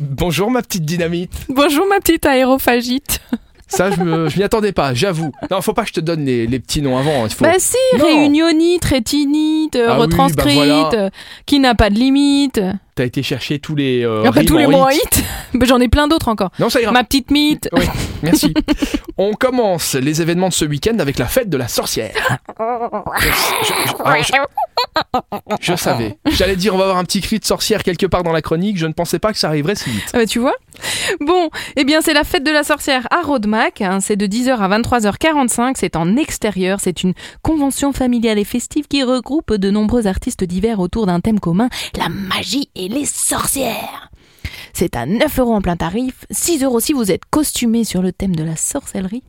Bonjour ma petite dynamite. Bonjour ma petite aérophagite. Ça, je, me, je m'y attendais pas, j'avoue. Non, faut pas que je te donne les, les petits noms avant. Il faut... Bah si, Non. réunionite, rétinite, Ah oui, retranscrite, bah voilà. euh, qui n'a pas de limite. T'as été chercher tous les. euh, Après rimes tous les mots en hit. hit, Bah, j'en ai plein d'autres encore. Non, ça ira. Ma petite mythe. Oui, merci. On commence les événements de ce week-end avec la fête de la sorcière. Je, je- alors, je- je savais. J'allais dire on va avoir un petit cri de sorcière quelque part dans la chronique. Je ne pensais pas que ça arriverait si vite. Ah bah, tu vois? Bon, eh bien c'est la fête de la sorcière à Rodemack, hein, c'est de 10h à 23h45, c'est en extérieur, c'est une convention familiale et festive qui regroupe de nombreux artistes divers autour d'un thème commun, la magie et les sorcières. C'est à 9 euros en plein tarif, 6 euros si vous êtes costumé sur le thème de la sorcellerie,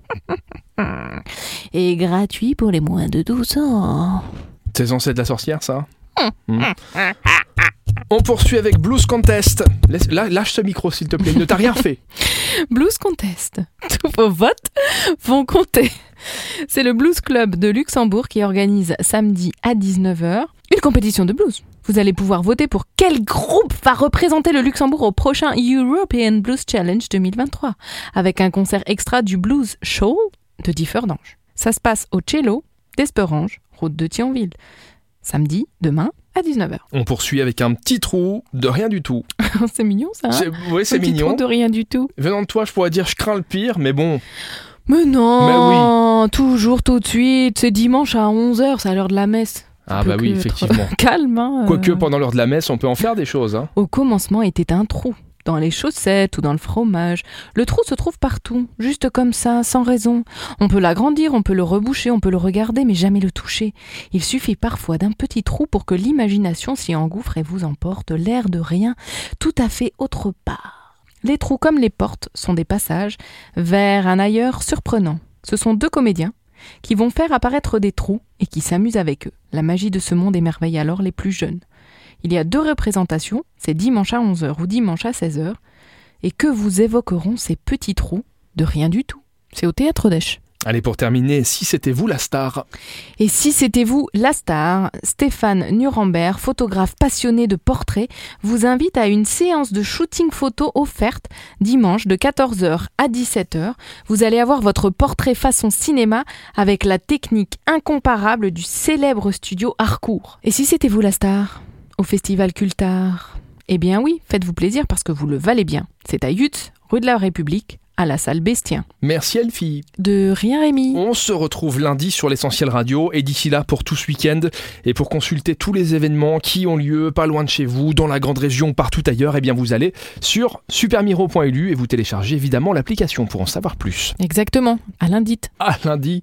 et gratuit pour les moins de 12 ans. C'est censé être la sorcière, ça Hmm. On poursuit avec Blues Contest. Laisse- lâche ce micro, s'il te plaît. Il ne t'a rien fait. Blues Contest. Tous vos votes vont compter. C'est le Blues Club de Luxembourg qui organise samedi à 19h une compétition de blues. Vous allez pouvoir voter pour quel groupe va représenter le Luxembourg au prochain European Blues Challenge 2023 avec un concert extra du Blues Show de Differdange. Ça se passe au Cello d'Esperange, route de Thionville. Samedi, demain, à 19h. On poursuit avec un petit trou de rien du tout. c'est mignon ça, hein C'est- Oui, c'est Un petit mignon. trou de rien du tout. Venant de toi, je pourrais dire je crains le pire, mais bon. Mais non, toujours tout de suite. C'est dimanche à 11h, c'est à l'heure de la messe. Ah bah oui, effectivement. Calme, hein. euh. Quoique pendant l'heure de la messe, on peut en faire des choses. Hein. Au commencement était un trou. Dans les chaussettes ou dans le fromage. Le trou se trouve partout, juste comme ça, sans raison. On peut l'agrandir, on peut le reboucher, on peut le regarder, mais jamais le toucher. Il suffit parfois d'un petit trou pour que l'imagination s'y engouffre et vous emporte l'air de rien, tout à fait autre part. Les trous comme les portes sont des passages vers un ailleurs surprenant. Ce sont deux comédiens qui vont faire apparaître des trous et qui s'amusent avec eux. La magie de ce monde émerveille alors les plus jeunes. Il y a deux représentations, c'est dimanche à 11h ou dimanche à 16h, et que vous évoqueront ces petits trous de rien du tout. C'est au théâtre d'Esch. Allez, pour terminer, si c'était vous la star, Et si c'était vous, la star, Stéphane Nuremberg, photographe passionné de portraits, vous invite à une séance de shooting photo offerte dimanche de 14h à 17h. Vous allez avoir votre portrait façon cinéma avec la technique incomparable du célèbre studio Harcourt. Et si c'était vous la star? Au festival Cultar Eh bien oui, faites-vous plaisir parce que vous le valez bien. C'est à Yutz, rue de la République, à la salle Bastien. merci Elfie. De rien Rémi. On se retrouve lundi sur l'essentiel radio et d'ici là pour tout ce week-end et pour consulter tous les événements qui ont lieu pas loin de chez vous, dans la grande région, partout ailleurs, eh bien vous allez sur supermiro.lu et vous téléchargez évidemment l'application pour en savoir plus. Exactement, à lundi. À lundi.